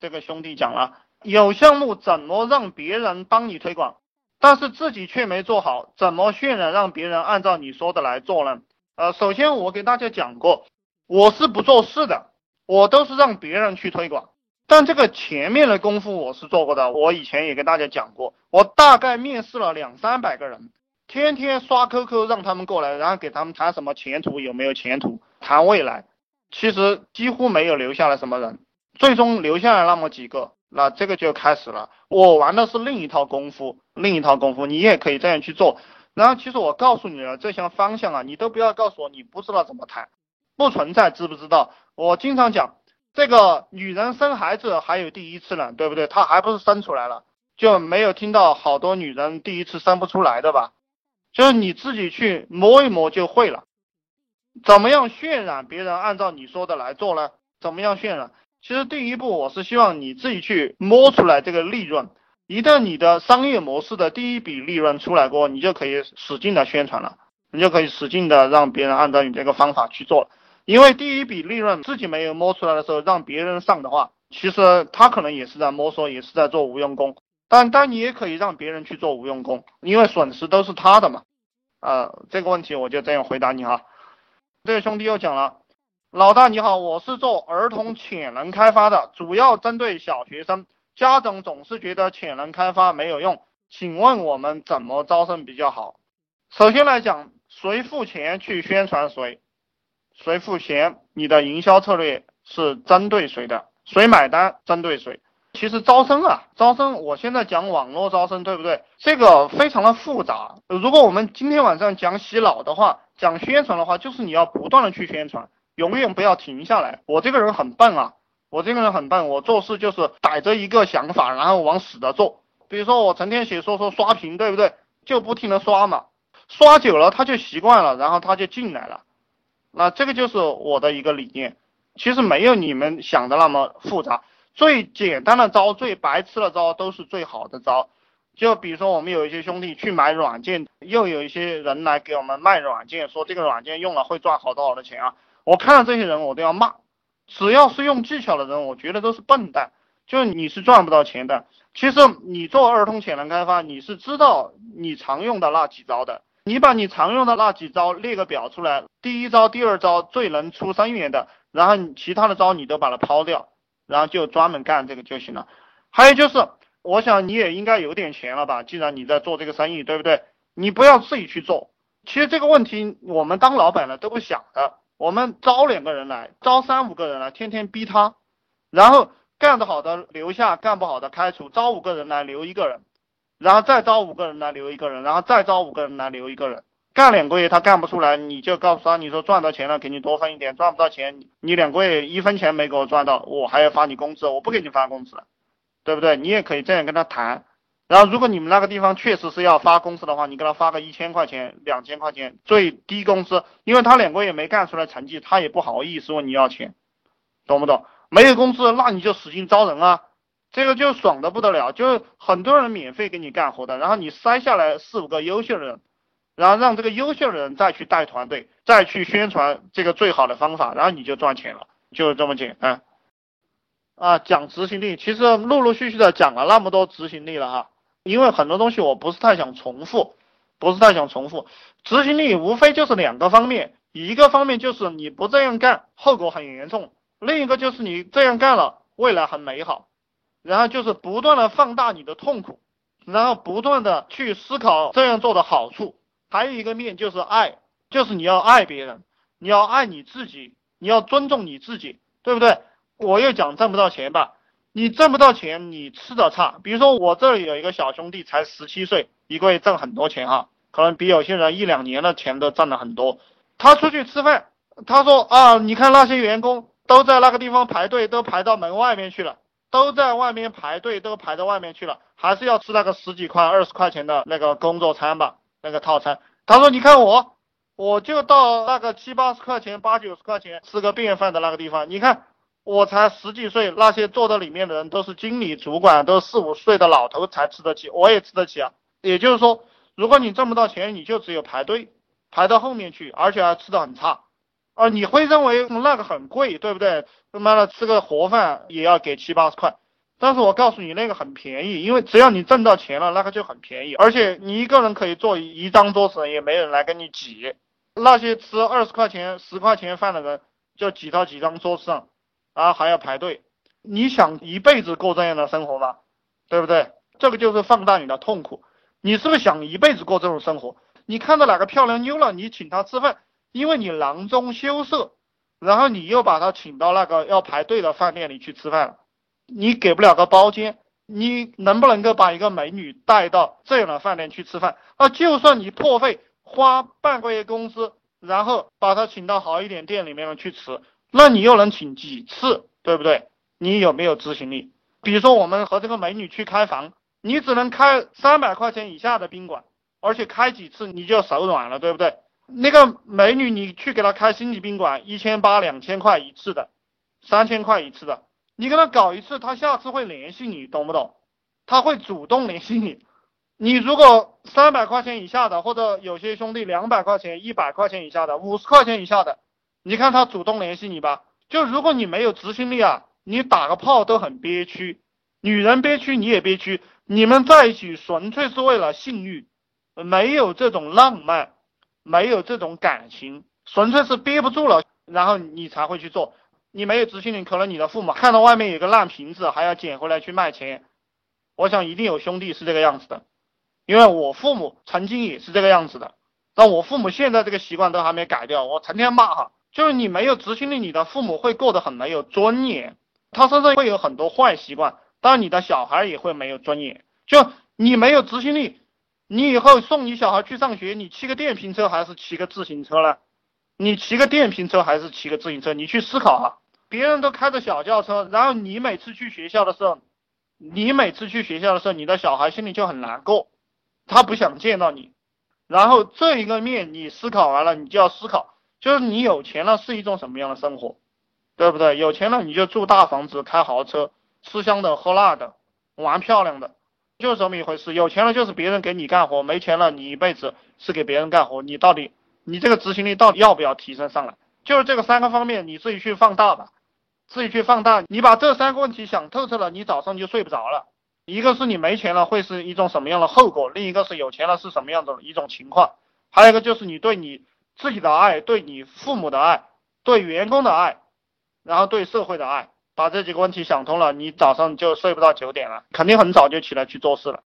这个兄弟讲了，有项目怎么让别人帮你推广，但是自己却没做好，怎么渲染让别人按照你说的来做呢？呃，首先我给大家讲过，我是不做事的，我都是让别人去推广。但这个前面的功夫我是做过的，我以前也跟大家讲过，我大概面试了两三百个人，天天刷 QQ 让他们过来，然后给他们谈什么前途有没有前途，谈未来，其实几乎没有留下来什么人，最终留下来那么几个，那这个就开始了。我玩的是另一套功夫，另一套功夫，你也可以这样去做。然后其实我告诉你了，这项方向啊，你都不要告诉我你不知道怎么谈，不存在知不知道。我经常讲，这个女人生孩子还有第一次呢，对不对？她还不是生出来了，就没有听到好多女人第一次生不出来的吧？就是你自己去摸一摸就会了。怎么样渲染别人按照你说的来做呢？怎么样渲染？其实第一步我是希望你自己去摸出来这个利润。一旦你的商业模式的第一笔利润出来过，你就可以使劲的宣传了，你就可以使劲的让别人按照你这个方法去做了。因为第一笔利润自己没有摸出来的时候，让别人上的话，其实他可能也是在摸索，也是在做无用功。但但你也可以让别人去做无用功，因为损失都是他的嘛。呃，这个问题我就这样回答你哈。这个兄弟又讲了，老大你好，我是做儿童潜能开发的，主要针对小学生。家长总是觉得潜能开发没有用，请问我们怎么招生比较好？首先来讲，谁付钱去宣传谁，谁付钱，你的营销策略是针对谁的，谁买单针对谁。其实招生啊，招生，我现在讲网络招生，对不对？这个非常的复杂。如果我们今天晚上讲洗脑的话，讲宣传的话，就是你要不断的去宣传，永远不要停下来。我这个人很笨啊。我这个人很笨，我做事就是逮着一个想法，然后往死的做。比如说我成天写说说刷屏，对不对？就不停的刷嘛，刷久了他就习惯了，然后他就进来了。那这个就是我的一个理念，其实没有你们想的那么复杂，最简单的招，最白痴的招都是最好的招。就比如说我们有一些兄弟去买软件，又有一些人来给我们卖软件，说这个软件用了会赚好多好多钱啊。我看到这些人我都要骂。只要是用技巧的人，我觉得都是笨蛋，就你是赚不到钱的。其实你做儿童潜能开发，你是知道你常用的那几招的，你把你常用的那几招列个表出来，第一招、第二招最能出生源的，然后其他的招你都把它抛掉，然后就专门干这个就行了。还有就是，我想你也应该有点钱了吧？既然你在做这个生意，对不对？你不要自己去做。其实这个问题我们当老板的都不想的。我们招两个人来，招三五个人来，天天逼他，然后干得好的留下，干不好的开除。招五个人来留一个人，然后再招五个人来留一个人，然后再招五个人来留一个人。干两个月他干不出来，你就告诉他，你说赚到钱了给你多分一点，赚不到钱你两个月一分钱没给我赚到，我还要发你工资，我不给你发工资，对不对？你也可以这样跟他谈。然后，如果你们那个地方确实是要发工资的话，你给他发个一千块钱、两千块钱最低工资，因为他两个月没干出来成绩，他也不好意思问你要钱，懂不懂？没有工资，那你就使劲招人啊，这个就爽的不得了，就很多人免费给你干活的，然后你筛下来四五个优秀的人，然后让这个优秀的人再去带团队，再去宣传这个最好的方法，然后你就赚钱了，就这么简单。啊，讲执行力，其实陆陆续续的讲了那么多执行力了哈。因为很多东西我不是太想重复，不是太想重复。执行力无非就是两个方面，一个方面就是你不这样干，后果很严重；另一个就是你这样干了，未来很美好。然后就是不断的放大你的痛苦，然后不断的去思考这样做的好处。还有一个面就是爱，就是你要爱别人，你要爱你自己，你要尊重你自己，对不对？我又讲挣不到钱吧。你挣不到钱，你吃的差。比如说我这里有一个小兄弟，才十七岁，一个月挣很多钱哈，可能比有些人一两年的钱都挣了很多。他出去吃饭，他说啊，你看那些员工都在那个地方排队，都排到门外面去了，都在外面排队，都排到外面去了，还是要吃那个十几块、二十块钱的那个工作餐吧，那个套餐。他说你看我，我就到那个七八十块钱、八九十块钱吃个便饭的那个地方，你看。我才十几岁，那些坐在里面的人都是经理、主管，都四五岁的老头才吃得起，我也吃得起啊。也就是说，如果你挣不到钱，你就只有排队，排到后面去，而且还吃的很差，啊，你会认为那个很贵，对不对？他妈的吃个盒饭也要给七八十块，但是我告诉你，那个很便宜，因为只要你挣到钱了，那个就很便宜，而且你一个人可以坐一张桌子，也没人来跟你挤。那些吃二十块钱、十块钱饭的人，就挤到几张桌子上，啊，还要排队。你想一辈子过这样的生活吗？对不对？这个就是放大你的痛苦。你是不是想一辈子过这种生活？你看到哪个漂亮妞了，你请她吃饭，因为你囊中羞涩，然后你又把她请到那个要排队的饭店里去吃饭了。你给不了个包间，你能不能够把一个美女带到这样的饭店去吃饭？啊，就算你破费花半个月工资，然后把她请到好一点店里面去吃，那你又能请几次？对不对？你有没有执行力？比如说我们和这个美女去开房，你只能开三百块钱以下的宾馆，而且开几次你就手软了，对不对？那个美女你去给她开星级宾馆，一千八两千块一次的，三千块一次的。你跟她搞一次，她下次会联系你，懂不懂？他会主动联系你。你如果三百块钱以下的，或者有些兄弟两百块钱、一百块钱以下的、五十块钱以下的，你看他主动联系你吧。就如果你没有执行力啊，你打个炮都很憋屈，女人憋屈你也憋屈。你们在一起纯粹是为了性欲，没有这种浪漫，没有这种感情，纯粹是憋不住了，然后你才会去做。你没有执行力，可能你的父母看到外面有个烂瓶子，还要捡回来去卖钱。我想一定有兄弟是这个样子的，因为我父母曾经也是这个样子的。但我父母现在这个习惯都还没改掉，我成天骂哈。就是你没有执行力，你的父母会过得很没有尊严，他身上会有很多坏习惯，但你的小孩也会没有尊严。就你没有执行力，你以后送你小孩去上学，你骑个电瓶车还是骑个自行车呢？你骑个电瓶车还是骑个自行车？你去思考啊。别人都开着小轿车，然后你每次去学校的时候，你每次去学校的时候，你的小孩心里就很难过，他不想见到你。然后这一个面你思考完了，你就要思考，就是你有钱了是一种什么样的生活，对不对？有钱了你就住大房子，开豪车，吃香的喝辣的，玩漂亮的，就是这么一回事。有钱了就是别人给你干活，没钱了你一辈子是给别人干活，你到底？你这个执行力到底要不要提升上来？就是这个三个方面，你自己去放大吧，自己去放大。你把这三个问题想透彻了，你早上就睡不着了。一个是你没钱了会是一种什么样的后果，另一个是有钱了是什么样的一种情况，还有一个就是你对你自己的爱，对你父母的爱，对员工的爱，然后对社会的爱。把这几个问题想通了，你早上就睡不到九点了，肯定很早就起来去做事了。